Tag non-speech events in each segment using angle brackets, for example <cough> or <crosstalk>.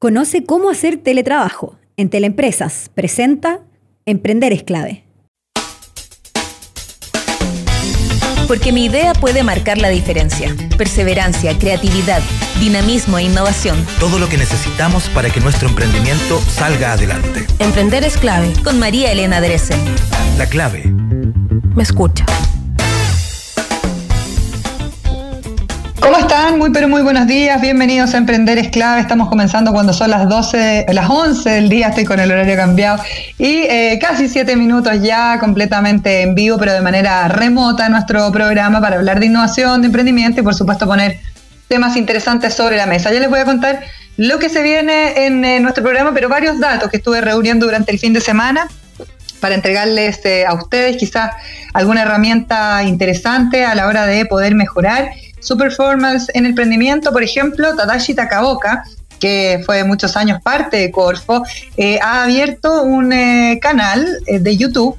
Conoce cómo hacer teletrabajo. En Teleempresas presenta Emprender es clave. Porque mi idea puede marcar la diferencia. Perseverancia, creatividad, dinamismo e innovación. Todo lo que necesitamos para que nuestro emprendimiento salga adelante. Emprender es clave. Con María Elena Dresen. La clave. Me escucha. ¿Cómo están? Muy pero muy buenos días. Bienvenidos a Emprender es clave. Estamos comenzando cuando son las 12, las 11 del día. Estoy con el horario cambiado. Y eh, casi 7 minutos ya completamente en vivo, pero de manera remota nuestro programa para hablar de innovación, de emprendimiento y por supuesto poner temas interesantes sobre la mesa. Ya les voy a contar lo que se viene en, eh, nuestro programa, pero varios datos que estuve reuniendo durante el fin de semana para entregarles eh, a ustedes quizás alguna herramienta interesante a la hora de poder mejorar su performance en emprendimiento, por ejemplo, Tadashi Takaoka, que fue muchos años parte de Corfo, eh, ha abierto un eh, canal eh, de YouTube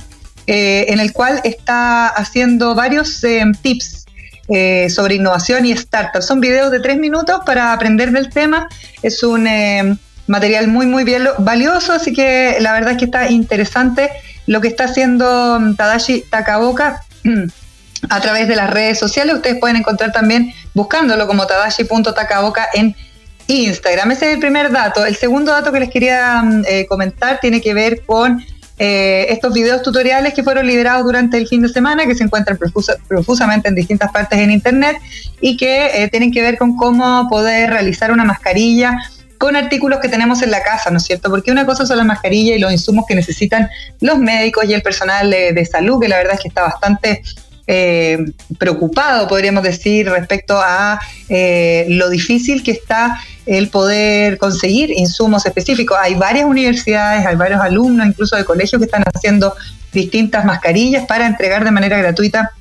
en el cual está haciendo varios tips sobre innovación y startups. Son videos de tres minutos para aprender del tema. Es un material muy, muy valioso, así que la verdad es que está interesante lo que está haciendo Tadashi Takaoka. <clears throat> a través de las redes sociales. Ustedes pueden encontrar también buscándolo como tadashi.takaboka en Instagram. Ese es el primer dato. El segundo dato que les quería mm, eh, comentar tiene que ver con eh, estos videos tutoriales que fueron liberados durante el fin de semana, que se encuentran profusamente en distintas partes en Internet y que eh, tienen que ver con cómo poder realizar una mascarilla con artículos que tenemos en la casa, ¿no es cierto? Porque una cosa son las mascarillas y los insumos que necesitan los médicos y el personal de salud, que la verdad es que está bastante eh, preocupado, podríamos decir, respecto a eh, lo difícil que está el poder conseguir insumos específicos. Hay varias universidades, hay varios alumnos, incluso de colegios, que están haciendo distintas mascarillas para entregar de manera gratuita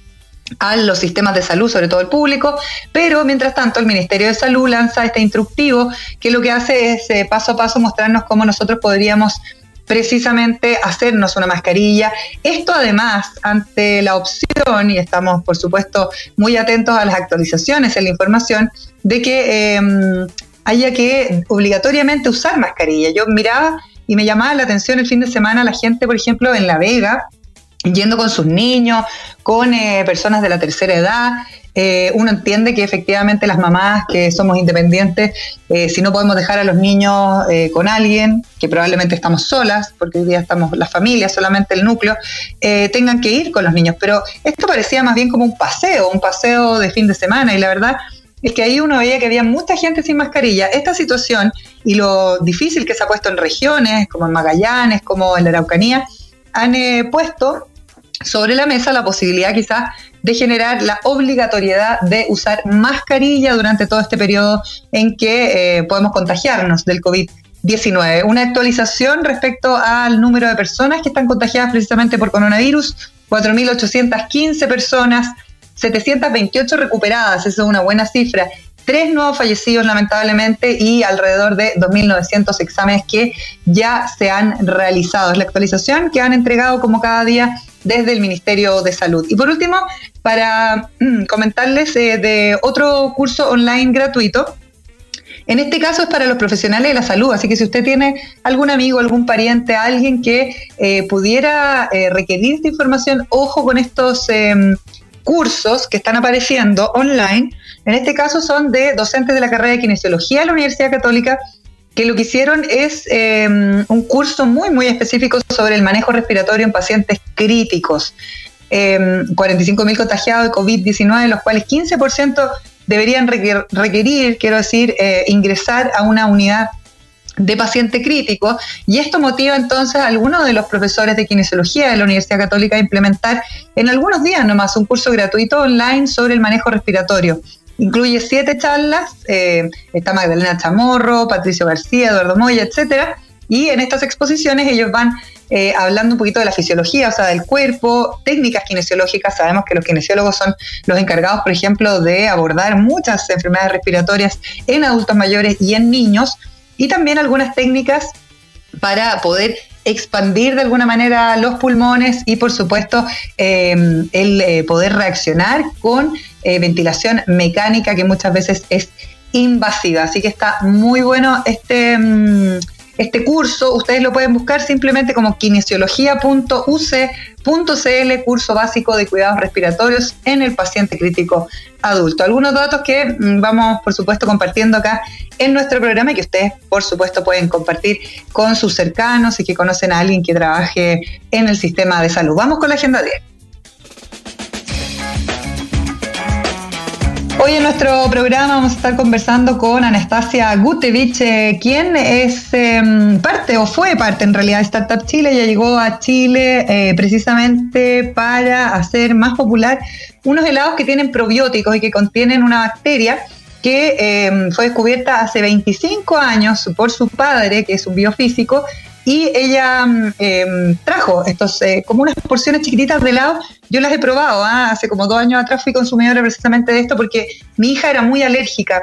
a los sistemas de salud, sobre todo el público, pero mientras tanto el Ministerio de Salud lanza este instructivo que lo que hace es eh, paso a paso mostrarnos cómo nosotros podríamos precisamente hacernos una mascarilla. Esto además, ante la opción, y estamos por supuesto muy atentos a las actualizaciones en la información, de que em, haya que obligatoriamente usar mascarilla. Yo miraba y me llamaba la atención el fin de semana la gente, por ejemplo, en La Vega, yendo con sus niños, con eh, personas de la tercera edad, eh, uno entiende que efectivamente las mamás que somos independientes, eh, si no podemos dejar a los niños eh, con alguien, que probablemente estamos solas, porque hoy día estamos las familias, solamente el núcleo, tengan que ir con los niños. Pero esto parecía más bien como un paseo, un paseo de fin de semana, y la verdad es que ahí uno veía que había mucha gente sin mascarilla. Esta situación y lo difícil que se ha puesto en regiones como en Magallanes, como en la Araucanía, han puesto sobre la mesa la posibilidad quizás de generar la obligatoriedad de usar mascarilla durante todo este periodo en que eh, podemos contagiarnos del COVID-19. Una actualización respecto al número de personas que están contagiadas precisamente por coronavirus, 4.815 personas, 728 recuperadas, eso es una buena cifra. Tres nuevos fallecidos lamentablemente y alrededor de 2.900 exámenes que ya se han realizado. Es la actualización que han entregado como cada día desde el Ministerio de Salud. Y por último, para mm, comentarles eh, de otro curso online gratuito. En este caso es para los profesionales de la salud, así que si usted tiene algún amigo, algún pariente, alguien que eh, pudiera eh, requerir esta información, ojo con estos em, cursos que están apareciendo online. En este caso son de docentes de la carrera de kinesiología de la Universidad Católica que lo que hicieron es em, un curso muy, muy específico sobre el manejo respiratorio en pacientes críticos. 45.000 em, contagiados de COVID-19, los cuales 15% deberían requerir, quiero decir, eh, ingresar a una unidad de paciente crítico y esto motiva entonces a algunos de los profesores de kinesiología de la Universidad Católica a implementar en algunos días nomás un curso gratuito online sobre el manejo respiratorio. Incluye siete charlas, eh, está Magdalena Chamorro, Patricio García, Eduardo Moya, etcétera, y en estas exposiciones ellos van eh, hablando un poquito de la fisiología, o sea, del cuerpo, técnicas kinesiológicas. Sabemos que los kinesiólogos son los encargados, por ejemplo, de abordar muchas enfermedades respiratorias en adultos mayores y en niños, y también algunas técnicas para poder expandir de alguna manera los pulmones y por supuesto eh, el poder reaccionar con eh, ventilación mecánica que muchas veces es invasiva. Así que está muy bueno este, mm, este curso. Ustedes lo pueden buscar simplemente como kinesiología.uc.cl, curso básico de cuidados respiratorios en el paciente crítico adulto. Algunos datos que mm, vamos, por supuesto, compartiendo acá en nuestro programa y que ustedes, por supuesto, pueden compartir con sus cercanos y que conocen a alguien que trabaje en el sistema de salud. Vamos con la agenda 10. Hoy en nuestro programa vamos a estar conversando con Anastasia Gutevich, quien es em, parte o fue parte en realidad de Startup Chile. Ella llegó a Chile eh, precisamente para hacer más popular unos helados que tienen probióticos y que contienen una bacteria que em, fue descubierta hace 25 años por su padre, que es un biofísico, y ella mm, em, trajo estos, eh, como unas porciones chiquititas de helado. Yo las he probado, ¿ah? hace como dos años atrás fui consumidora precisamente de esto porque mi hija era muy alérgica.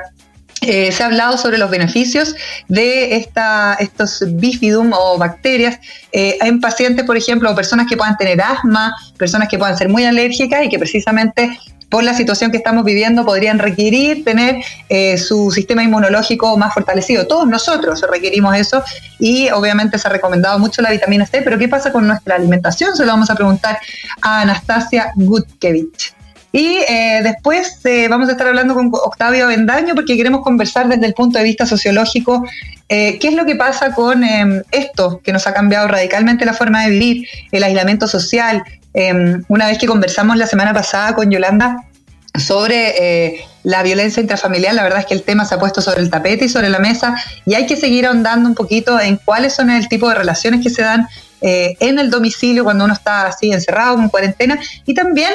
Eh, se ha hablado sobre los beneficios de esta, estos bifidum o bacterias eh, en pacientes, por ejemplo, o personas que puedan tener asma, personas que puedan ser muy alérgicas y que precisamente por la situación que estamos viviendo, podrían requerir tener eh, su sistema inmunológico más fortalecido. Todos nosotros requerimos eso y obviamente se ha recomendado mucho la vitamina C, pero ¿qué pasa con nuestra alimentación? Se lo vamos a preguntar a Anastasia Gutkevich. Y eh, después eh, vamos a estar hablando con Octavio Bendaño porque queremos conversar desde el punto de vista sociológico qué es lo que pasa con esto que nos ha cambiado radicalmente la forma de vivir, el aislamiento social, Em, una vez que conversamos la semana pasada con Yolanda sobre eh, la violencia intrafamiliar, la verdad es que el tema se ha puesto sobre el tapete y sobre la mesa y hay que seguir ahondando un poquito en cuáles son el tipo de relaciones que se dan eh, en el domicilio cuando uno está así encerrado, en cuarentena y también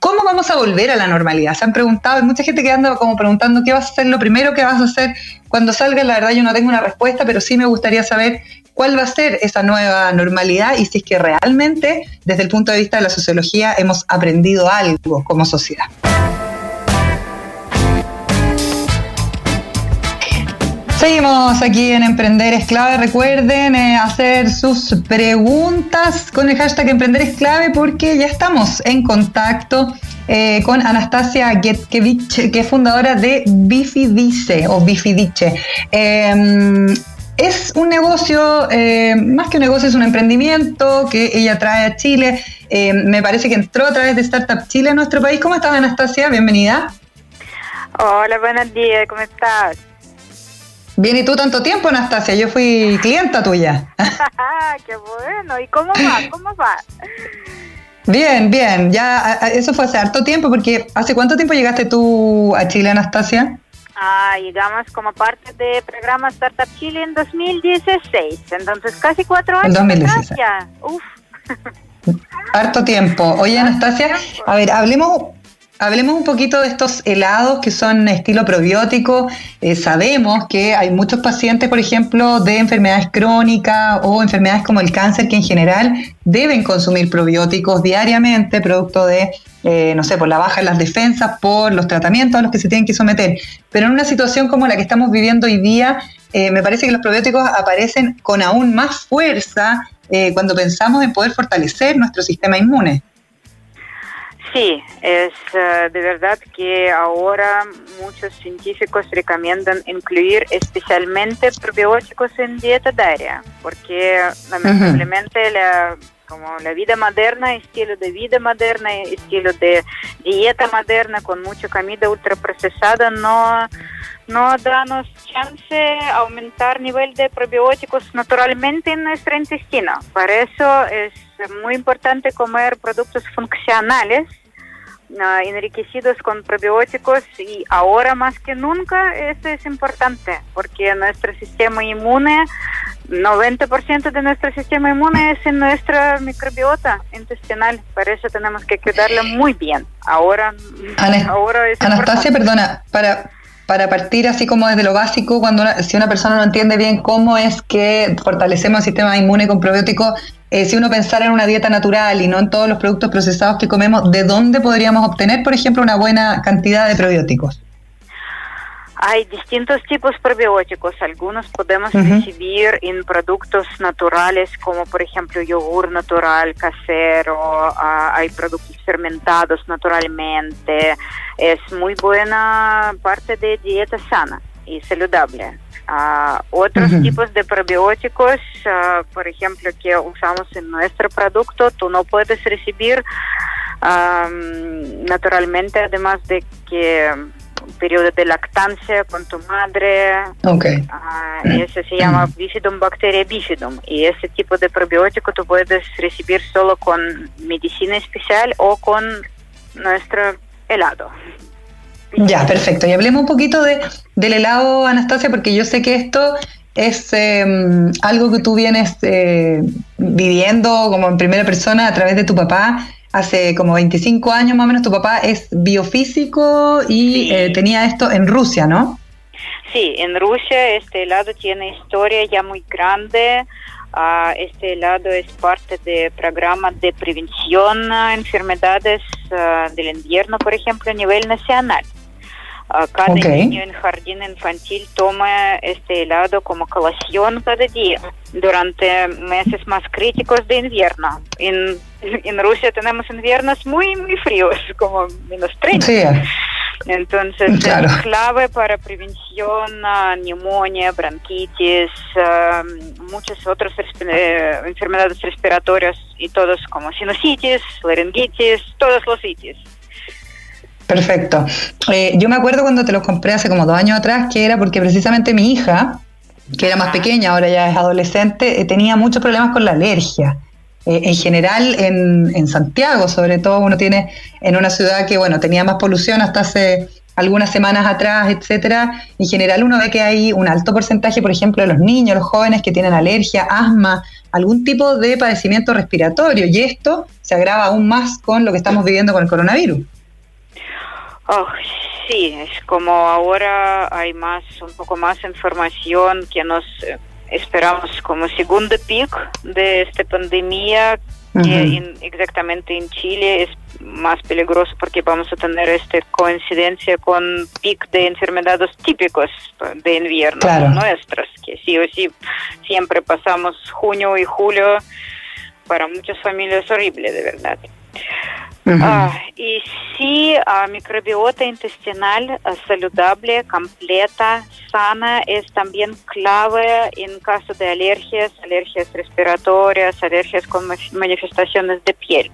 ¿Cómo vamos a volver a la normalidad? Se han preguntado, hay mucha gente que anda como preguntando qué vas a hacer lo primero que vas a hacer cuando salga. La verdad yo no tengo una respuesta, pero sí me gustaría saber cuál va a ser esa nueva normalidad y si es que realmente desde el punto de vista de la sociología hemos aprendido algo como sociedad. Seguimos aquí en Emprender es clave. Recuerden eh, hacer sus preguntas con el hashtag Emprender es clave porque ya estamos en contacto eh, con Anastasia Getkevich, que es fundadora de Bifidice o Bifidice. Em, es un negocio, eh, más que un negocio, es un emprendimiento que ella trae a Chile. me parece que entró a través de Startup Chile a nuestro país. ¿Cómo estás, Anastasia? Bienvenida. Hola, buenos días, ¿cómo estás? Bien, ¿y tú tanto tiempo, Anastasia? Yo fui clienta tuya. <laughs> <laughs> ¡Qué bueno! ¿Y cómo va? ¿Cómo va? Bien, bien. Ya, eso fue hace harto tiempo, porque ¿hace cuánto tiempo llegaste tú a Chile, Anastasia? Ah, llegamos como parte del programa Startup Chile en 2016, entonces casi cuatro años. En 2016. Uf. <laughs> Harto tiempo. Oye, Anastasia, a ver, hablemos Hablemos un poquito de estos helados que son estilo probiótico. Eh, sabemos que hay muchos pacientes, por ejemplo, de enfermedades crónicas o enfermedades como el cáncer, que en general deben consumir probióticos diariamente, producto de, eh, no sé, por la baja en las defensas, por los tratamientos a los que se tienen que someter. Pero en una situación como la que estamos viviendo hoy día, eh, me parece que los probióticos aparecen con aún más fuerza cuando pensamos en poder fortalecer nuestro sistema inmune. Sí, es eh, de verdad que ahora muchos científicos recomiendan incluir especialmente probióticos en dieta diaria, porque lamentablemente la como la vida moderna, estilo de vida moderna, estilo de dieta moderna con mucha comida ultraprocesada no no danos chance aumentar nivel de probióticos naturalmente en nuestro intestino. Por eso es muy importante comer productos funcionales enriquecidos con probióticos y ahora más que nunca eso es importante porque nuestro sistema inmune 90% de nuestro sistema inmune es en nuestra microbiota intestinal, por eso tenemos que cuidarla muy bien. Ahora, ahora Anastasia, perdona, para para partir así como desde lo básico, cuando si una persona no entiende bien cómo es que fortalecemos el sistema inmune con probióticos, eh, si uno pensara en una dieta natural y no en todos los productos procesados que comemos, ¿de dónde podríamos obtener, por ejemplo, una buena cantidad de probióticos? Hay distintos tipos probióticos. Algunos podemos recibir en productos naturales, como por ejemplo yogur natural, casero. Ah, hay productos fermentados naturalmente. Es muy buena parte de dieta sana y saludable. Ah, otros tipos de probióticos, ah, por ejemplo, que usamos en nuestro producto, tú no puedes recibir naturalmente, además de que periodo de lactancia con tu madre. Okay. Uh, ese se llama bifidum bacteria bifidum. Y ese tipo de probiótico tú puedes recibir solo con medicina especial o con nuestro helado. Ya, perfecto. Y hablemos un poquito de, del helado, Anastasia, porque yo sé que esto es em, algo que tú vienes eh, viviendo como en primera persona a través de tu papá hace como 25 años más o menos, tu papá es biofísico y eh, tenía esto en Rusia, ¿no? Sí, en Rusia este helado tiene historia ya muy grande. Uh, este helado es parte del programa de prevención a enfermedades ah, del invierno, por ejemplo, a nivel nacional. Uh, cada niño en jardín infantil toma este helado como colación cada día durante meses más críticos de invierno. En <laughs> en Rusia tenemos inviernos muy, muy fríos, como menos 30. Entonces es clave para prevención, uh, neumonía, bronquitis, muchas otras eh, enfermedades respiratorias y todos como sinusitis, laringitis, todos los itis. Perfecto. Eh, yo me acuerdo cuando te los compré hace como dos años atrás, que era porque precisamente mi hija, que era más pequeña, ahora ya es adolescente, eh, tenía muchos problemas con la alergia. Eh, en general en, Santiago, sobre todo uno tiene en una ciudad que bueno tenía más polución hasta hace algunas semanas atrás, etcétera. En general uno ve que hay un alto porcentaje, por ejemplo, de los niños, los jóvenes que tienen alergia, asma, algún tipo de padecimiento respiratorio y esto se agrava aún más con lo que estamos viviendo con el coronavirus. Oh, sí, es como ahora hay más, un poco más información que nos eh, esperamos como segundo pico de esta pandemia que exactamente en Chile es más peligroso porque vamos a tener esta coincidencia con pic de enfermedades típicos de invierno nuestras, que sí o sí siempre pasamos junio y julio para muchas familias horrible, de verdad. Ah, y sí, uh, microbiota intestinal saludable, completa, sana es también clave en caso de alergias, alergias respiratorias, alergias con manifestaciones de piel.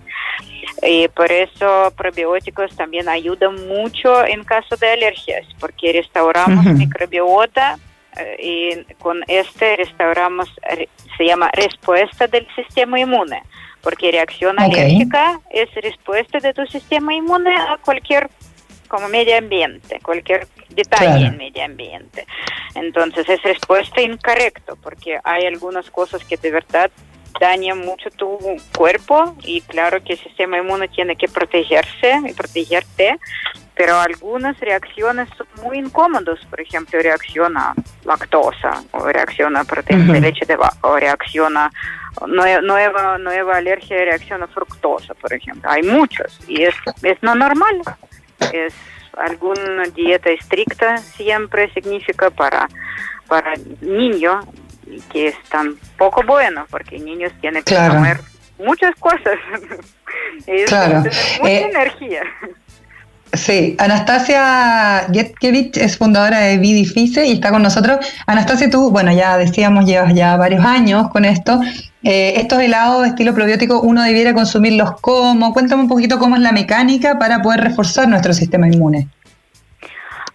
Y por eso probióticos también ayudan mucho en caso de alergias, porque restauramos microbiota eh, y con este restauramos, eh, se llama respuesta del sistema inmune porque reacción alérgica es respuesta de tu sistema inmune a cualquier como medio ambiente, cualquier detalle en medio ambiente. Entonces es respuesta incorrecta, porque hay algunas cosas que de verdad dañan mucho tu cuerpo y claro que el sistema inmune tiene que protegerse y protegerte, pero algunas reacciones son muy incómodas, por ejemplo, reacción a lactosa, o reacción a proteína de leche de vaca, o reacción nueva, nueva alergia reacción a fructosa, por ejemplo. Hay muchos y es, es no normal. Es alguna dieta estricta siempre significa para, para niño que es tan poco bueno, porque niños tienen que comer muchas cosas. <laughs> es, claro. mucha eh, energía. Sí, Anastasia Getkevich es fundadora de Vidifice y está con nosotros. Anastasia, tú, bueno, ya decíamos, llevas ya varios años con esto. Eh, estos helados de estilo probiótico, uno debiera consumirlos como. Cuéntame un poquito cómo es la mecánica para poder reforzar nuestro sistema inmune.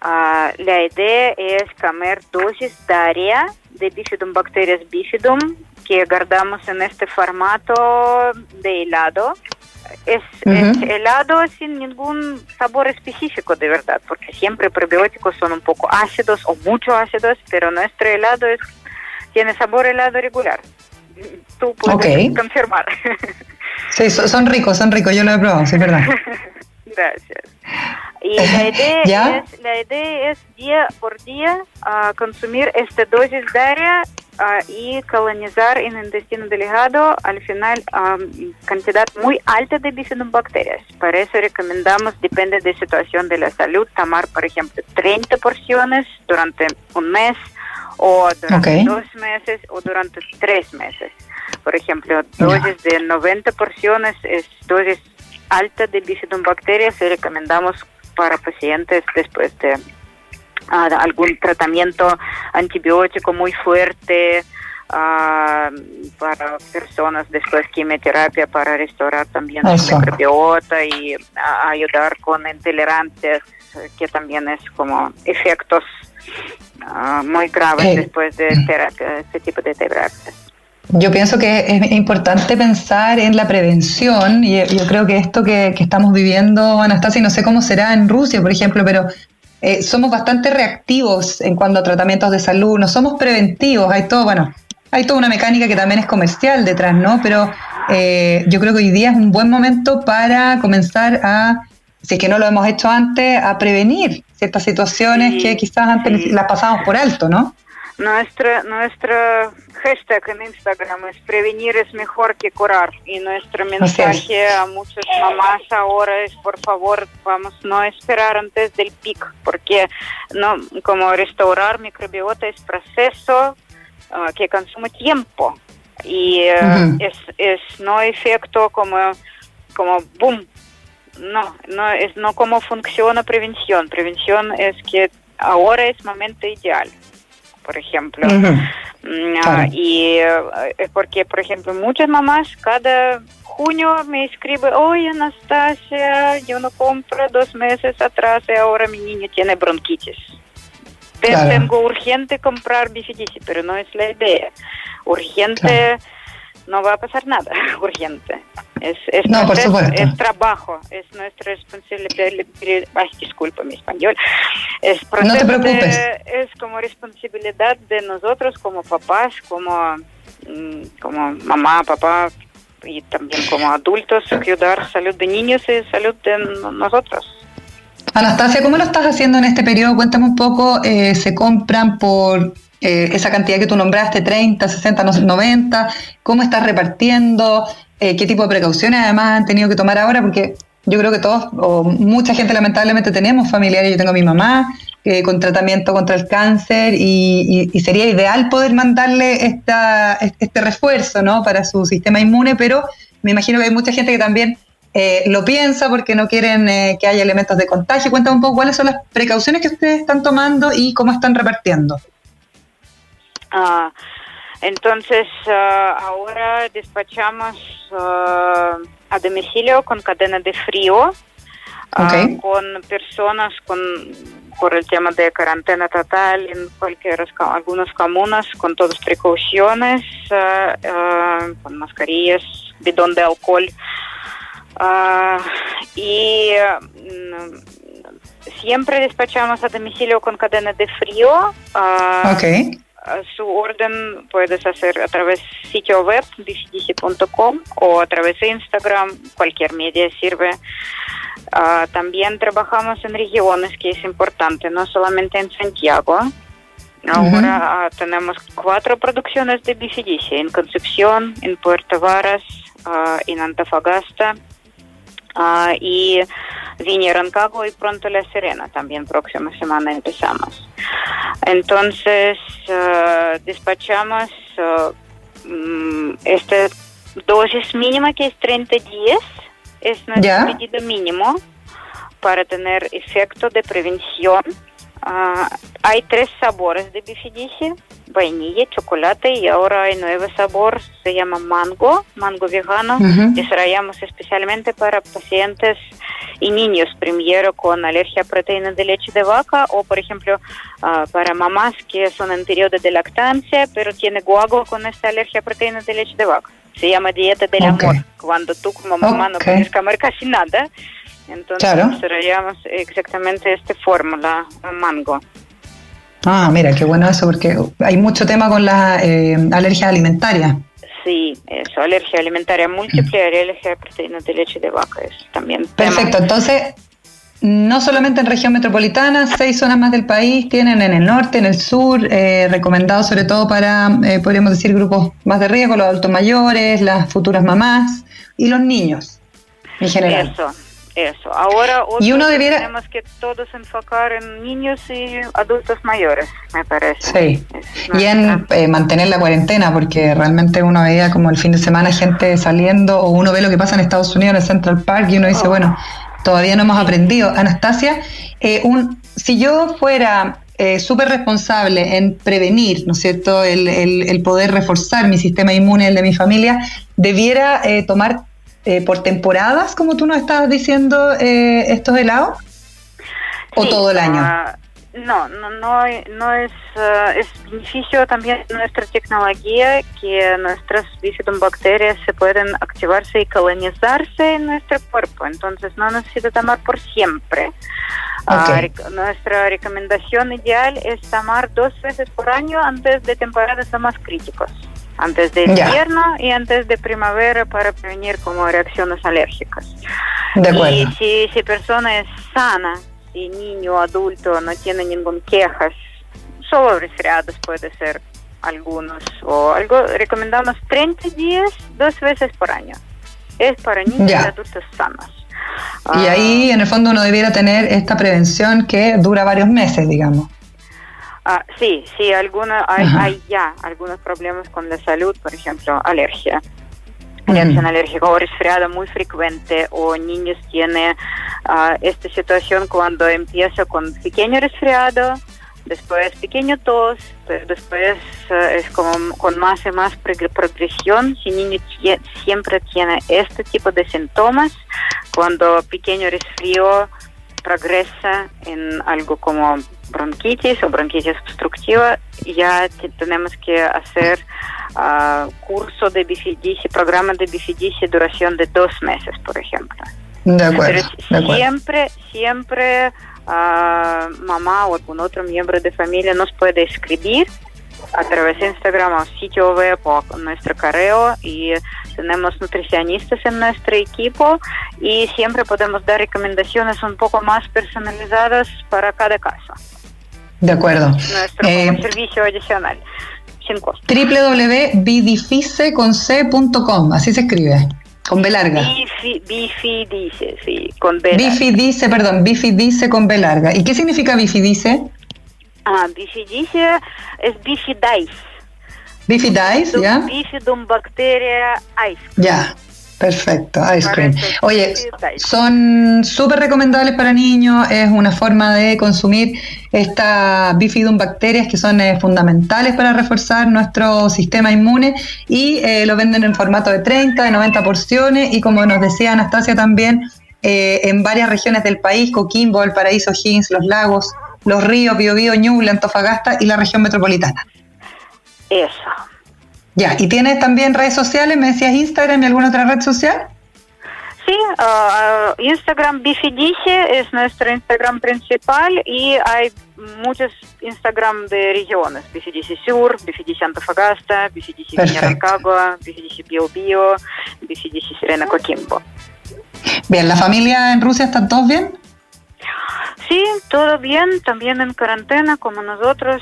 Ah, la idea es comer dosis diaria de Bifidum bacterias Bifidum que guardamos en este formato de helado es, helado sin ningún sabor específico de verdad, porque siempre probióticos son un poco ácidos o mucho ácidos, pero nuestro helado es, tiene sabor helado regular. Tú puedes confirmar. <laughs> Sí, son ricos, son ricos, yo lo he probado, sí, es verdad. <laughs> Gracias. Y la <laughs> idea, es, la idea es día por día uh, consumir esta dosis diaria ah, y colonizar en el intestino delgado al final cantidad muy alta de bifidobacterias. Para eso recomendamos, depende de situación de la salud, tomar, por ejemplo, 30 porciones durante un mes o durante dos meses o durante tres meses. Por ejemplo, dosis de 90 porciones es dosis alta de bifidobacterias y recomendamos para pacientes después de uh, algún tratamiento antibiótico muy fuerte, uh, para personas después de quimioterapia para restaurar también su microbiota y uh, ayudar con intolerancias, que también es como efectos muy graves después de terapia, este tipo de terapia. Yo pienso que es importante pensar en la prevención y yo creo que esto que, que estamos viviendo, Anastasia, no sé cómo será en Rusia, por ejemplo, pero eh, somos bastante reactivos en cuanto a tratamientos de salud, no somos preventivos, hay todo, bueno, hay toda una mecánica que también es comercial detrás, ¿no? Pero eh, yo creo que hoy día es un buen momento para comenzar a, si es que no lo hemos hecho antes, a prevenir ciertas situaciones que quizás antes las pasamos por alto, ¿no? Nuestra, nuestra hashtag en Instagram es prevenir es mejor que curar. Y nuestro mensaje a muchas mamás ahora es por favor vamos no esperar antes del pic porque no como restaurar microbiota es proceso ah, que consume tiempo. Y eh, es, es no efecto como como boom. No no es no como funciona prevención. Prevención es que ahora es momento ideal por ejemplo. Mm, ah, y eh, porque, por ejemplo, muchas mamás cada junio me escriben, oye Anastasia, yo no compro dos meses atrás y ahora mi niño tiene bronquitis. Tengo urgente comprar bifidisi, pero no es la idea. Urgente no va a pasar nada <laughs> urgente. Es, es, no, por es trabajo, es nuestra responsabilidad. Ay, disculpa mi español. Es no te preocupes. es como responsabilidad de nosotros como papás, como, mm, como mamá, papá y también como adultos, cuidar salud de niños y salud de nosotros. Anastasia, ¿cómo lo estás haciendo en este periodo? Cuéntame un poco, eh, ¿se compran por eh, esa cantidad que tú nombraste, 30, 60, 90, cómo estás repartiendo, eh, qué tipo de precauciones además han tenido que tomar ahora, porque yo creo que todos, o mucha gente lamentablemente tenemos familiares, yo tengo a mi mamá eh, con tratamiento contra el cáncer y, sería ideal poder mandarle esta, este refuerzo ¿no? para su sistema inmune, pero me imagino que hay mucha gente que también lo piensa porque no quieren que haya elementos de contagio. Cuéntame un poco cuáles son las precauciones que ustedes están tomando y cómo están repartiendo. Ah, entonces, ah, ahora despachamos ah, a domicilio con cadena de frío, con personas con por el tema de cuarentena total en cualquier algunas comunas con todas precauciones, con mascarillas, bidón de alcohol y mm, siempre despachamos a domicilio con cadena de frío. Okay su orden puedes hacer a través sitio web bifidisi.com o a través de Instagram, cualquier media sirve. Ah, también trabajamos en regiones, que es importante, no solamente en Santiago. Ahora ah, tenemos cuatro producciones de Bifidisi en Concepción, en Puerto Varas, ah, en Antofagasta y Viña Rancagua y pronto La Serena, también próxima semana empezamos. Entonces, uh, despachamos uh, esta dosis mínima que es 30 días, es nuestro pedido mínimo para tener efecto de prevención. Uh, hay tres sabores de bifidisi, vainilla, chocolate y ahora hay nuevo sabor, se llama mango, mango vegano. Desarrollamos especialmente para pacientes y niños, primero con alergia a proteínas de leche de vaca o, por ejemplo, ah, para mamás que son en periodo de lactancia, pero tiene guago con esta alergia a proteínas de leche de vaca. Se llama dieta del amor, cuando tú como mamá no puedes comer casi nada. Entonces desarrollamos exactamente esta fórmula, mango. Ah, mira, qué bueno eso, porque hay mucho tema con las eh, alergias alimentarias. Sí, eso, alergia alimentaria múltiple, alergia a proteínas de leche de vaca, es también. Perfecto, entonces no solamente en región metropolitana, seis zonas más del país tienen en el norte, en el sur, eh, recomendado sobre todo para, eh, podríamos decir, grupos más de riesgo, los adultos mayores, las futuras mamás y los niños en general. Eso, eso. Ahora y uno debiera... tenemos que todos enfocar en niños y adultos mayores, me parece. Sí, y en eh, mantener la cuarentena, porque realmente uno veía como el fin de semana gente saliendo, o uno ve lo que pasa en Estados Unidos, en el Central Park, y uno dice, Oh. bueno, todavía no hemos aprendido. Anastasia, eh, un, si yo fuera eh, súper responsable en prevenir, ¿no es cierto?, el, el- el poder reforzar mi sistema inmune, el de mi familia, debiera eh, tomar eh, por temporadas, como tú nos estabas diciendo, eh, estos helados, o Sí, todo el año. ah, no, no, no, no es, ah, es beneficio también de nuestra tecnología que nuestras bifidobacterias se pueden activarse y colonizarse en nuestro cuerpo, entonces no necesita tomar por siempre. Ah, rec- nuestra recomendación ideal es tomar dos veces por año antes de temporadas más críticos, antes de Ya. invierno y antes de primavera para prevenir como reacciones alérgicas. De acuerdo. Y si, si persona es sana, si niño adulto no tiene ningún quejas, solo resfriados puede ser algunos o algo, recomendamos 30 días dos veces por año. Es para niños Ya. y adultos sanos. Y Ah, ahí, en el fondo, uno debiera tener esta prevención que dura varios meses, digamos. Ah, sí, sí, alguna, hay, hay ya algunos problemas con la salud, por ejemplo, alergia. Reacción alérgica o resfriado muy frecuente o niños tienen ah, esta situación cuando empieza con pequeño resfriado, después pequeño tos, después eh, es como con más y más progr- progresión. Si niño siempre tiene este tipo de síntomas, cuando pequeño resfrío progresa en algo como bronquitis o bronquitis obstructiva, ya te- tenemos que hacer ah, curso de bifidicia, programa de bifidicia duración de dos meses, por ejemplo. De acuerdo, Pero de acuerdo. siempre, siempre ah, mamá o algún otro miembro de familia nos puede escribir a través de Instagram o sitio web o con nuestro correo y tenemos nutricionistas en nuestro equipo y siempre podemos dar recomendaciones un poco más personalizadas para cada caso. De acuerdo. Nuestro Eh, servicio adicional, sin costo. www.bidifice.com, así se escribe, con B larga. Bifi, bifi dice, sí, con B. larga. Bifidice, perdón, bifidice con B larga. ¿Y qué significa bifidice? Ah, bifidice es bifidice. Bifidice, ¿ya? Bifidum bacteria ice. Ya, perfecto, ice cream. Oye, son súper recomendables para niños, es una forma de consumir estas bifidum bacterias que son eh, fundamentales para reforzar nuestro sistema inmune y eh, lo venden en formato de 30, de 90 porciones y como nos decía Anastasia también, eh, en varias regiones del país, Coquimbo, El Paraíso, Higgins, Los Lagos, Los Ríos, Biobío, Ñuble, Antofagasta y la región metropolitana. Eso. Ya, ¿y tienes también redes sociales? ¿Me decías Instagram y alguna otra red social? Sí, ah, Instagram Bifidice es nuestro Instagram principal y hay muchos Instagram de regiones. Bifidice Sur, Bifidice Antofagasta, Bifidice Perfecto. Rancagua, Bifidice Bio Bio, Bifidice Serena Coquimbo. Bien, ¿la familia en Rusia están todos bien? Sí, todo bien, también en cuarentena como nosotros,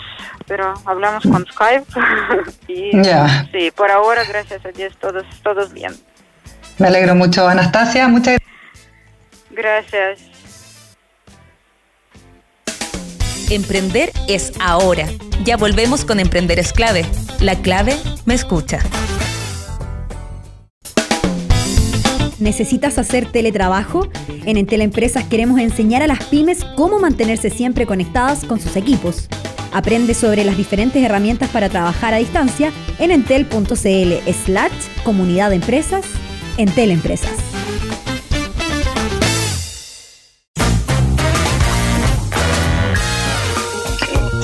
pero hablamos con Skype <laughs> y Ya. sí, por ahora, gracias a Dios, todos, todos bien. Me alegro mucho, Anastasia. Muchas Gracias. Emprender es ahora. Ya volvemos con Emprender es clave. La clave me escucha. ¿Necesitas hacer teletrabajo? En Entel Empresas queremos enseñar a las pymes cómo mantenerse siempre conectadas con sus equipos. Aprende sobre las diferentes herramientas para trabajar a distancia en entel.cl slash comunidad de empresas. Entel Empresas.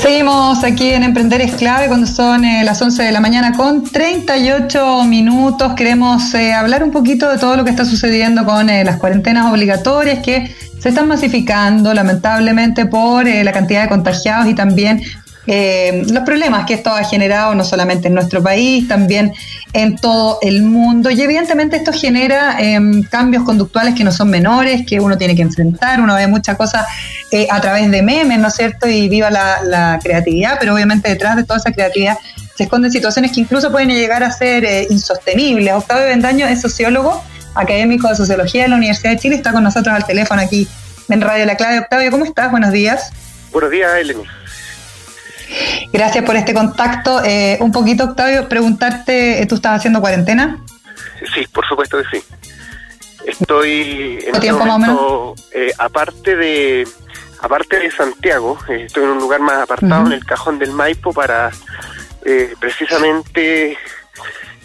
Seguimos aquí en Emprender es clave cuando son eh, las 11 de la mañana con 38 minutos. Queremos eh, hablar un poquito de todo lo que está sucediendo con eh, las cuarentenas obligatorias que se están masificando lamentablemente por eh, la cantidad de contagiados y también eh, los problemas que esto ha generado no solamente en nuestro país, también en todo el mundo. Y evidentemente esto genera em, cambios conductuales que no son menores, que uno tiene que enfrentar. Uno ve muchas cosas eh, a través de memes, ¿no es cierto? Y viva la, creatividad, pero obviamente detrás de toda esa creatividad se esconden situaciones que incluso pueden llegar a ser eh, insostenibles. Octavio Bendaño es sociólogo, académico de sociología de la Universidad de Chile, está con nosotros al teléfono aquí en Radio La Clave. Octavio, ¿cómo estás? Buenos días. Buenos días, Eleni. Gracias por este contacto. Eh, un poquito, Octavio, preguntarte, ¿tú estás haciendo cuarentena? Sí, por supuesto que sí. Estoy en este tiempo más o menos? Eh, aparte de aparte de Santiago, eh, estoy en un lugar más apartado, en el cajón del Maipo, para precisamente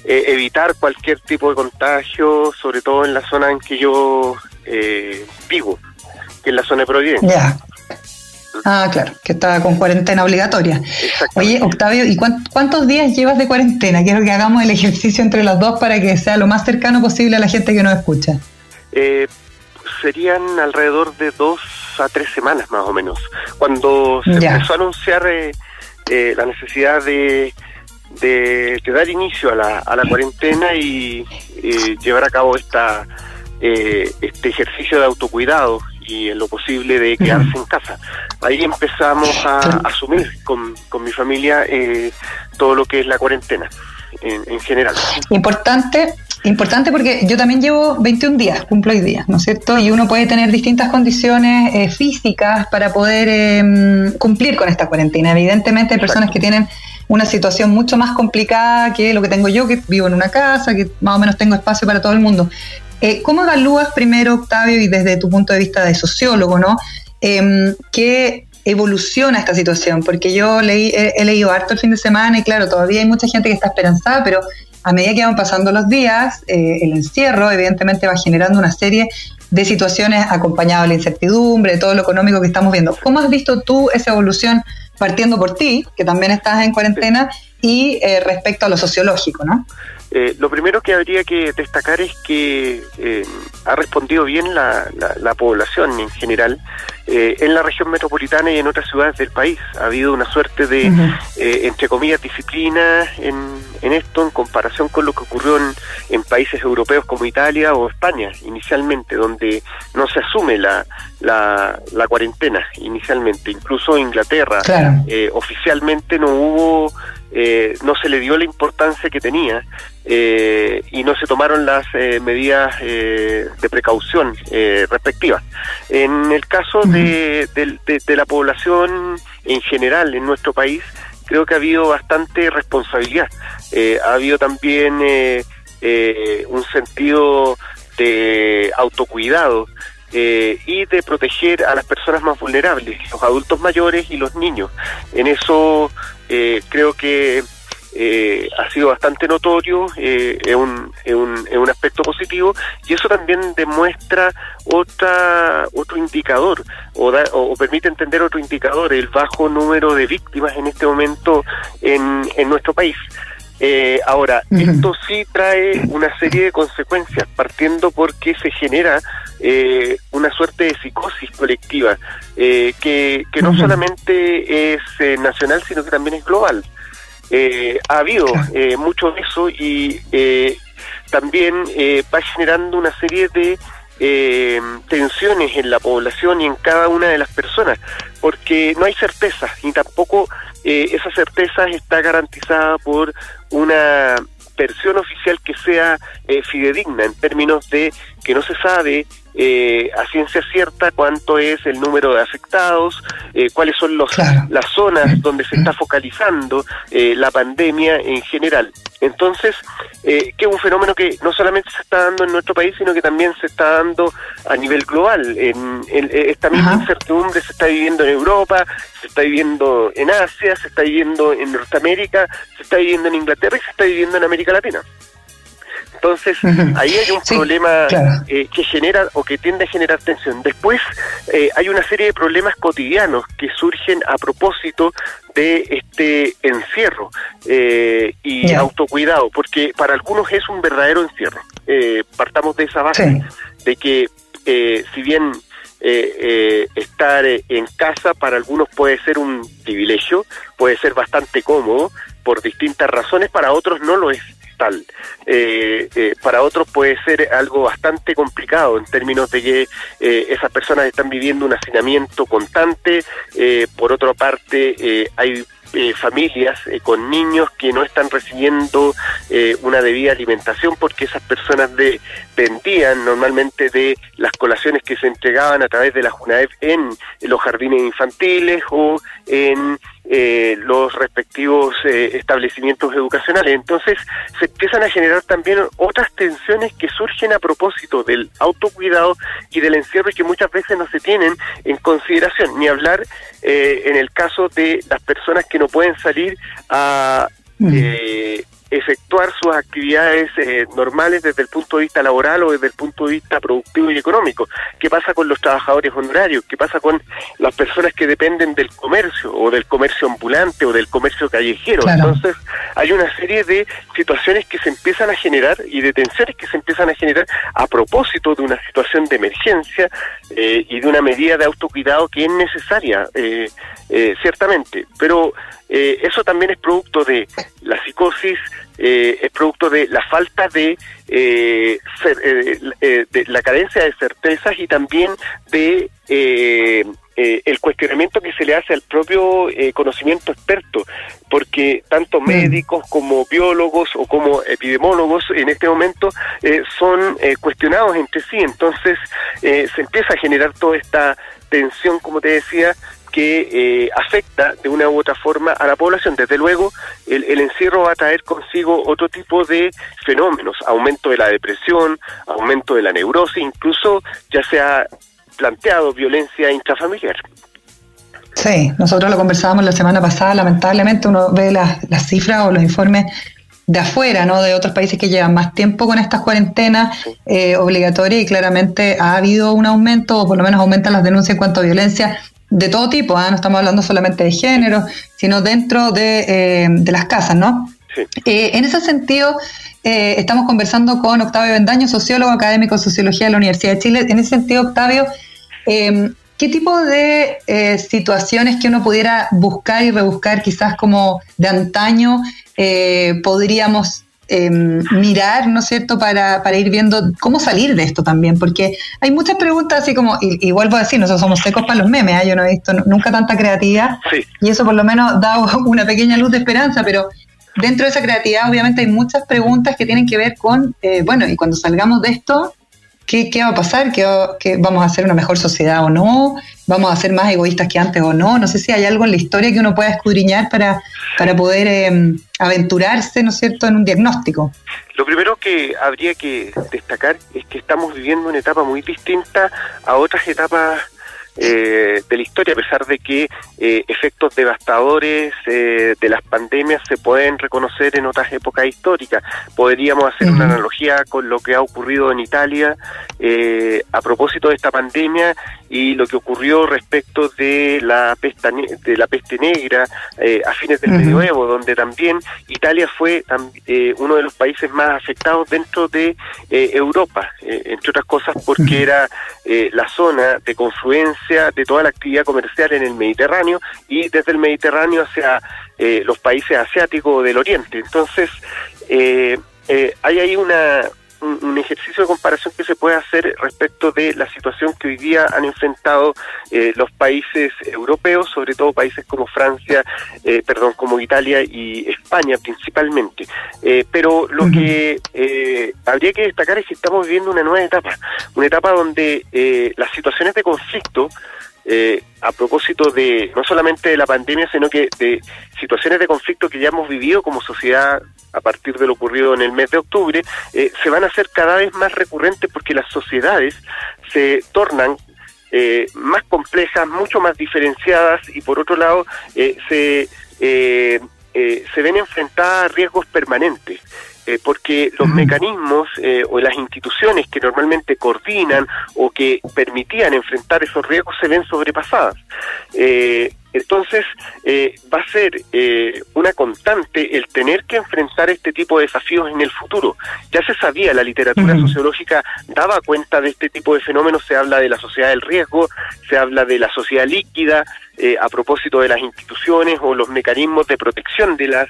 evitar cualquier tipo de contagio, sobre todo en la zona en que yo vivo, que es la zona de Providencia. Ah, claro, que está con cuarentena obligatoria. Oye, Octavio, ¿y cuántos días llevas de cuarentena? Quiero que hagamos el ejercicio entre los dos para que sea lo más cercano posible a la gente que nos escucha. Eh, serían alrededor de dos a tres semanas más o menos. Cuando se empezó a anunciar eh, eh, la necesidad de, de, dar inicio a la, a la cuarentena y llevar a cabo esta este ejercicio de autocuidado y en lo posible de quedarse en casa. Ahí empezamos a asumir con, con mi familia eh, todo lo que es la cuarentena en, general. Importante, importante porque yo también llevo 21 días, cumplo hoy día, ¿no es cierto? Y uno puede tener distintas condiciones eh, físicas para poder em, cumplir con esta cuarentena. Evidentemente hay personas que tienen una situación mucho más complicada que lo que tengo yo, que vivo en una casa, que más o menos tengo espacio para todo el mundo. Eh, ¿Cómo evalúas primero, Octavio, y desde tu punto de vista de sociólogo, ¿no? Eh, ¿Qué evoluciona esta situación? Porque yo leí, he, leído harto el fin de semana y claro, todavía hay mucha gente que está esperanzada, pero a medida que van pasando los días, eh, el encierro evidentemente va generando una serie de situaciones acompañadas de la incertidumbre, de todo lo económico que estamos viendo. ¿Cómo has visto tú esa evolución partiendo por ti, que también estás en cuarentena, y eh, respecto a lo sociológico, ¿no? Eh, lo primero que habría que destacar es que eh, ha respondido bien la, la, población en general eh, en la región metropolitana y en otras ciudades del país. Ha habido una suerte de, entre comillas, disciplina en, en, esto en comparación con lo que ocurrió en, en, países europeos como Italia o España inicialmente, donde no se asume la, la, la cuarentena inicialmente. Incluso Inglaterra oficialmente no hubo eh, no se le dio la importancia que tenía eh, y no se tomaron las eh, medidas de precaución respectivas. En el caso de, la población en general en nuestro país, creo que ha habido bastante responsabilidad. ha habido también un sentido de autocuidado. y de proteger a las personas más vulnerables, los adultos mayores y los niños. En eso eh, creo que eh, ha sido bastante notorio, eh, es, un, es, un, es, un, aspecto positivo y eso también demuestra otra otro indicador o, o, permite entender otro indicador, el bajo número de víctimas en este momento en, en nuestro país. Eh, ahora, esto sí trae una serie de consecuencias, partiendo porque se genera eh, una suerte de psicosis colectiva, eh, que, que no solamente es eh, nacional, sino que también es global. ha habido mucho de eso y también va generando una serie de tensiones en la población y en cada una de las personas, porque no hay certeza y tampoco esa certeza está garantizada por una versión oficial que sea eh, fidedigna en términos de que no se sabe eh, a ciencia cierta cuánto es el número de afectados, eh, cuáles son los, las zonas donde se está focalizando eh, la pandemia en general. Entonces, que es un fenómeno que no solamente se está dando en nuestro país, sino que también se está dando a nivel global. En, esta misma incertidumbre se está viviendo en Europa, se está viviendo en Asia, se está viviendo en Norteamérica, se está viviendo en Inglaterra y se está viviendo en América Latina. Entonces, ahí hay un problema eh, que genera o que tiende a generar tensión. Después, eh, hay una serie de problemas cotidianos que surgen a propósito de este encierro eh, y autocuidado, porque para algunos es un verdadero encierro. partamos de esa base, de que si bien estar en casa para algunos puede ser un privilegio, puede ser bastante cómodo por distintas razones, para otros no lo es tal. para otros puede ser algo bastante complicado en términos de que esas personas están viviendo un hacinamiento constante, por otra parte hay eh, familias eh, con niños que no están recibiendo eh, una debida alimentación porque esas personas dependían normalmente de las colaciones que se entregaban a través de la JUNAEP en los jardines infantiles o en eh, los respectivos eh, establecimientos educacionales. Entonces se empiezan a generar también otras tensiones que surgen a propósito del autocuidado y del encierro y que muchas veces no se tienen en consideración, ni hablar eh, en el caso de las personas que no pueden salir a... Mm efectuar sus actividades eh, normales desde el punto de vista laboral o desde el punto de vista productivo y económico. ¿Qué pasa con los trabajadores honorarios? ¿Qué pasa con las personas que dependen del comercio o del comercio ambulante o del comercio callejero? Entonces, hay una serie de situaciones que se empiezan a generar y de tensiones que se empiezan a generar a propósito de una situación de emergencia eh, y de una medida de autocuidado que es necesaria, eh, ciertamente. Pero eso también es producto de la psicosis, eh, es producto de la falta de, eh, eh, de, la carencia de certezas y también de el cuestionamiento que se le hace al propio conocimiento experto, porque tanto mm. médicos como biólogos o como epidemiólogos en este momento son cuestionados entre sí, entonces se empieza a generar toda esta tensión, como te decía, que eh, afecta de una u otra forma a la población. Desde luego, el, encierro va a traer consigo otro tipo de fenómenos, aumento de la depresión, aumento de la neurosis, incluso ya se ha planteado violencia intrafamiliar. Sí, nosotros lo conversábamos la semana pasada, lamentablemente uno ve las, las cifras o los informes de afuera, ¿no? De otros países que llevan más tiempo con estas cuarentenas eh, obligatorias y claramente ha habido un aumento, o por lo menos aumentan las denuncias en cuanto a violencia de todo tipo, ¿ah? no estamos hablando solamente de género, sino dentro de, eh, las casas, ¿no? Eh, en ese sentido, eh, estamos conversando con Octavio Bendaño, sociólogo académico de Sociología de la Universidad de Chile. En ese sentido, Octavio, em, ¿qué tipo de situaciones que uno pudiera buscar y rebuscar quizás como de antaño podríamos Em, mirar, ¿no es cierto?, para, para, ir viendo cómo salir de esto también, porque hay muchas preguntas así como, y, vuelvo a decir, nosotros somos secos para los memes, ¿eh? yo no he visto nunca tanta creatividad, y eso por lo menos <laughs> da una pequeña luz de esperanza, pero dentro de esa creatividad obviamente hay muchas preguntas que tienen que ver con, eh, bueno, y cuando salgamos de esto, ¿qué, qué va a pasar? ¿Qué, ¿Qué, vamos a hacer una mejor sociedad o no? ¿Vamos a ser más egoístas que antes o no? No sé si hay algo en la historia que uno pueda escudriñar para, para poder eh, aventurarse, ¿no es cierto?, en un diagnóstico. Lo primero que habría que destacar es que estamos viviendo una etapa muy distinta a otras etapas eh, de la historia, a pesar de que eh, efectos devastadores eh, de las pandemias se pueden reconocer en otras épocas históricas. Podríamos hacer una analogía con lo que ha ocurrido en Italia a propósito de esta pandemia y lo que ocurrió respecto de la peste, de la peste negra a fines del medioevo, donde también Italia fue uno de los países más afectados dentro de Europa, entre otras cosas porque era la zona de confluencia de toda la actividad comercial en el Mediterráneo y desde el Mediterráneo hacia eh, los países asiáticos del Oriente. Entonces, eh, eh, hay ahí una, un, ejercicio de comparación que se puede hacer respecto de la situación que hoy día han enfrentado los países europeos, sobre todo países como Francia, perdón, como Italia y España principalmente. pero lo que habría que destacar es que estamos viviendo una nueva etapa, una etapa donde las situaciones de conflicto eh, a propósito de no solamente de la pandemia, sino que de situaciones de conflicto que ya hemos vivido como sociedad a partir de lo ocurrido en el mes de octubre, eh, se van a hacer cada vez más recurrentes porque las sociedades se tornan eh, más complejas, mucho más diferenciadas y por otro lado se, se ven enfrentadas a riesgos permanentes. Eh, porque los mecanismos eh, o las instituciones que normalmente coordinan o que permitían enfrentar esos riesgos se ven sobrepasadas. Eh, entonces, eh, va a ser eh, una constante el tener que enfrentar este tipo de desafíos en el futuro. Ya se sabía, la literatura sociológica daba cuenta de este tipo de fenómenos, se habla de la sociedad del riesgo, se habla de la sociedad líquida, eh, a propósito de las instituciones o los mecanismos de protección de las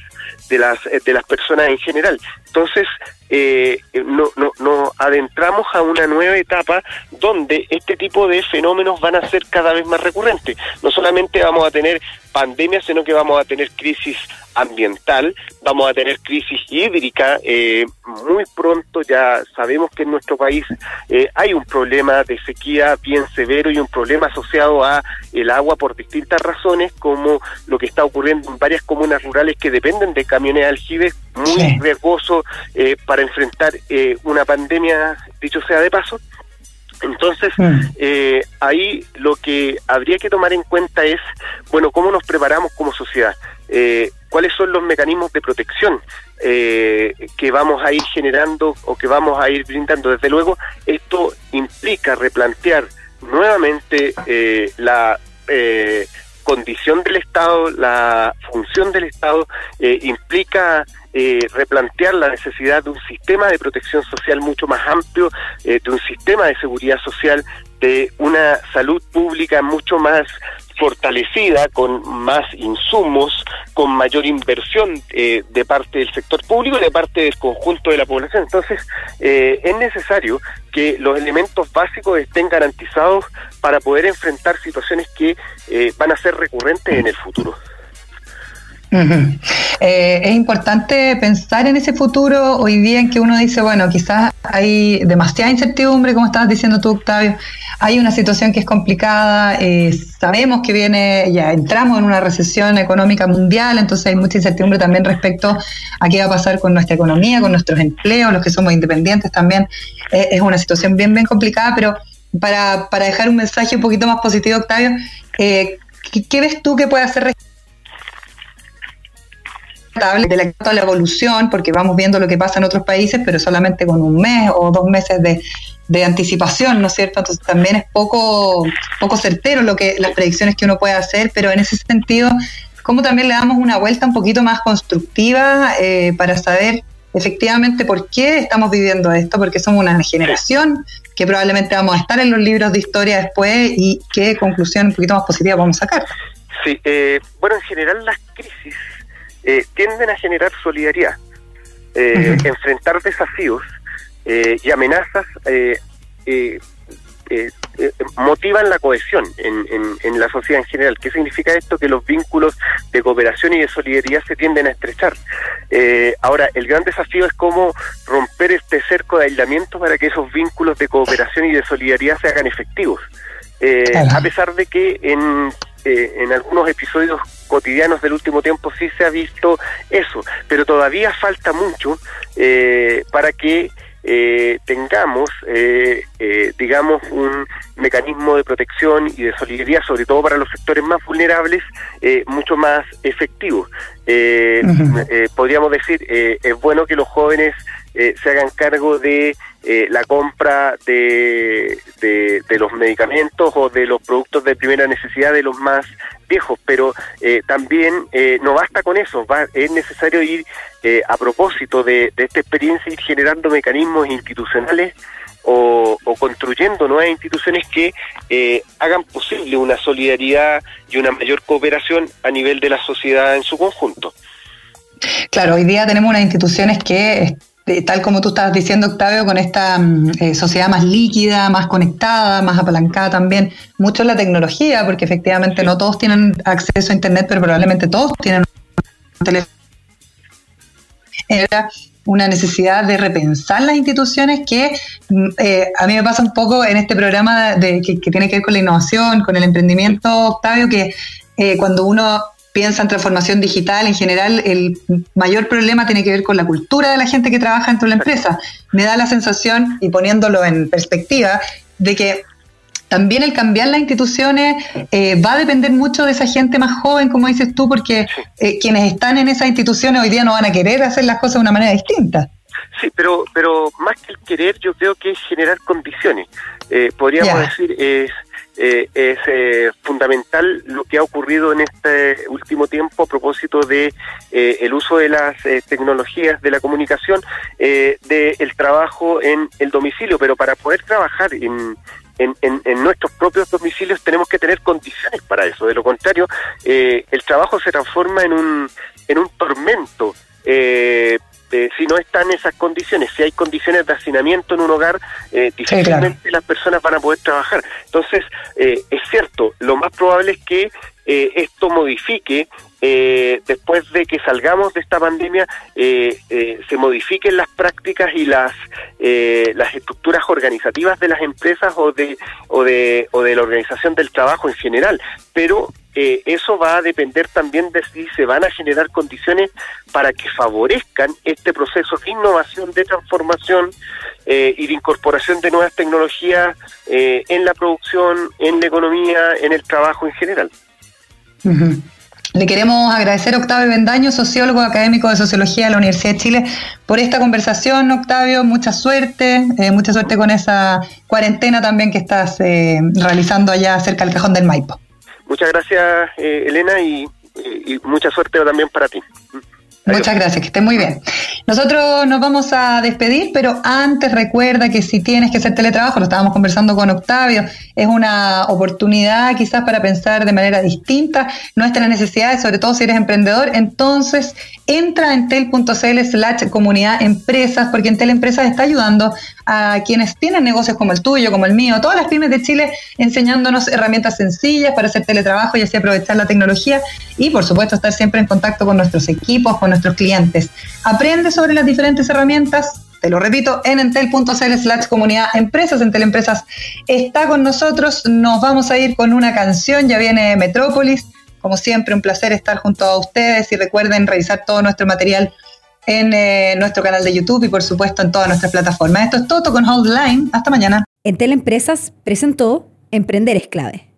de las de las personas en general. Entonces, eh, no, no, nos adentramos a una nueva etapa donde este tipo de fenómenos van a ser cada vez más recurrentes. No solamente vamos a tener pandemia, sino que vamos a tener crisis ambiental, vamos a tener crisis hídrica eh, muy pronto. Ya sabemos que en nuestro país eh, hay un problema de sequía bien severo y un problema asociado a el agua por distintas razones, como lo que está ocurriendo en varias comunas rurales que dependen de camiones aljibes, muy riesgoso eh, para enfrentar una pandemia, dicho sea de paso. Entonces, mm. eh, ahí lo que habría que tomar en cuenta es, bueno, cómo nos preparamos como sociedad, eh, cuáles son los mecanismos de protección eh, que vamos a ir generando o que vamos a ir brindando. Desde luego, esto implica replantear nuevamente la condición del Estado, la función del Estado, implica eh, replantear la necesidad de un sistema de protección social mucho más amplio, eh, de un sistema de seguridad social, de una salud pública mucho más fortalecida, con más insumos, con mayor inversión eh, de parte del sector público y de parte del conjunto de la población. Entonces, es necesario que los elementos básicos estén garantizados para poder enfrentar situaciones que van a ser recurrentes en el futuro. Eh, es importante pensar en ese futuro. Hoy día en que uno dice, bueno, quizás hay demasiada incertidumbre, como estabas diciendo tú, Octavio, hay una situación que es complicada, eh, sabemos que viene, ya entramos en una recesión económica mundial, entonces hay mucha incertidumbre también respecto a qué va a pasar con nuestra economía, con nuestros empleos, los que somos independientes también, eh, es una situación bien, bien complicada, pero para, para dejar un mensaje un poquito más positivo, Octavio, ¿qué, ¿qué ves tú que puede hacer de la, la evolución, porque vamos viendo lo que pasa en otros países, pero solamente con un mes o dos meses de, de anticipación, ¿no es cierto? Entonces también es poco, poco certero lo que, las predicciones que uno puede hacer, pero en ese sentido, ¿cómo también le damos una vuelta un poquito más constructiva eh, para saber efectivamente por qué estamos viviendo esto, porque somos una generación que probablemente vamos a estar en los libros de historia después y qué conclusión un poquito más positiva vamos a sacar. Sí, eh, bueno, en general las crisis eh, tienden a generar solidaridad, eh, enfrentar desafíos eh, y amenazas motivan la cohesión en, en, la sociedad en general. ¿Qué significa esto? Que los vínculos de cooperación y de solidaridad se tienden a estrechar. ahora, el gran desafío es cómo romper este cerco de aislamiento para que esos vínculos de cooperación y de solidaridad se hagan efectivos. A pesar de que en eh, en algunos episodios cotidianos del último tiempo sí se ha visto eso, pero todavía falta mucho eh, para que eh, tengamos, digamos, un mecanismo de protección y de solidaridad, sobre todo para los sectores más vulnerables, mucho más efectivo. podríamos decir, es bueno que los jóvenes se hagan cargo de eh, la compra de, de, los medicamentos o de los productos de primera necesidad de los más viejos, pero eh, también eh, no basta con eso, va, es necesario ir a propósito de, esta experiencia, ir generando mecanismos institucionales o, o construyendo nuevas instituciones que hagan posible una solidaridad y una mayor cooperación a nivel de la sociedad en su conjunto. Claro, hoy día tenemos unas instituciones que tal como tú estabas diciendo, Octavio, con esta mm, eh, sociedad más líquida, más conectada, más apalancada también, mucho en la tecnología, porque efectivamente no todos tienen acceso a Internet, pero probablemente todos tienen un teléfono. Era una necesidad de repensar las instituciones que mm, eh, a mí me pasa un poco en este programa de, que, tiene que ver con la innovación, con el emprendimiento, Octavio, que eh, cuando uno piensa en transformación digital, en general el mayor problema tiene que ver con la cultura de la gente que trabaja dentro de la empresa. Me da la sensación, y poniéndolo en perspectiva, de que también el cambiar las instituciones eh, va a depender mucho de esa gente más joven, como dices tú, porque eh, quienes están en esas instituciones hoy día no van a querer hacer las cosas de una manera distinta. Sí, pero, pero más que el querer, yo creo que es generar condiciones. Eh, podríamos decir, es, eh, es eh, fundamental lo que ha ocurrido en este último tiempo a propósito de el uso de las tecnologías de la comunicación, del trabajo en el domicilio, pero para poder trabajar en, en, nuestros propios domicilios tenemos que tener condiciones para eso. De lo contrario, el trabajo se transforma en un, en un tormento. Eh, eh, si no están esas condiciones, si hay condiciones de hacinamiento en un hogar, eh, difícilmente las personas van a poder trabajar. Entonces, eh, es cierto, lo más probable es que esto modifique después de que salgamos de esta pandemia, se modifiquen las prácticas y las las estructuras organizativas de las empresas o de o de o de la organización del trabajo en general. Pero eh, eso va a depender también de si se van a generar condiciones para que favorezcan este proceso de innovación, de transformación eh, y de incorporación de nuevas tecnologías eh, en la producción, en la economía, en el trabajo en general. Le queremos agradecer a Octavio Bendaño, sociólogo académico de Sociología de la Universidad de Chile, por esta conversación, Octavio. Mucha suerte, mucha suerte con esa cuarentena también que estás realizando allá cerca del Cajón del Maipo. Muchas gracias, eh, Elena, y, y, mucha suerte también para ti. Muchas gracias, que esté muy bien. Nosotros nos vamos a despedir, pero antes recuerda que si tienes que hacer teletrabajo, lo estábamos conversando con Octavio, es una oportunidad quizás para pensar de manera distinta nuestras necesidades, sobre todo si eres emprendedor. Entonces, entra en tel.cl slash comunidad empresas, porque en Tel Empresas está ayudando a quienes tienen negocios como el tuyo, como el mío, todas las pymes de Chile, enseñándonos herramientas sencillas para hacer teletrabajo y así aprovechar la tecnología y, por supuesto, estar siempre en contacto con nuestros equipos, con nuestros clientes. Aprende sobre las diferentes herramientas, te lo repito, en entel.cl slash comunidad empresas. Entel Empresas está con nosotros. Nos vamos a ir con una canción, ya viene Metrópolis. Como siempre, un placer estar junto a ustedes y recuerden revisar todo nuestro material en eh, nuestro canal de YouTube y por supuesto en todas nuestras plataformas. Esto es todo con Holdline. Hasta mañana. Entel Empresas presentó Emprender es clave.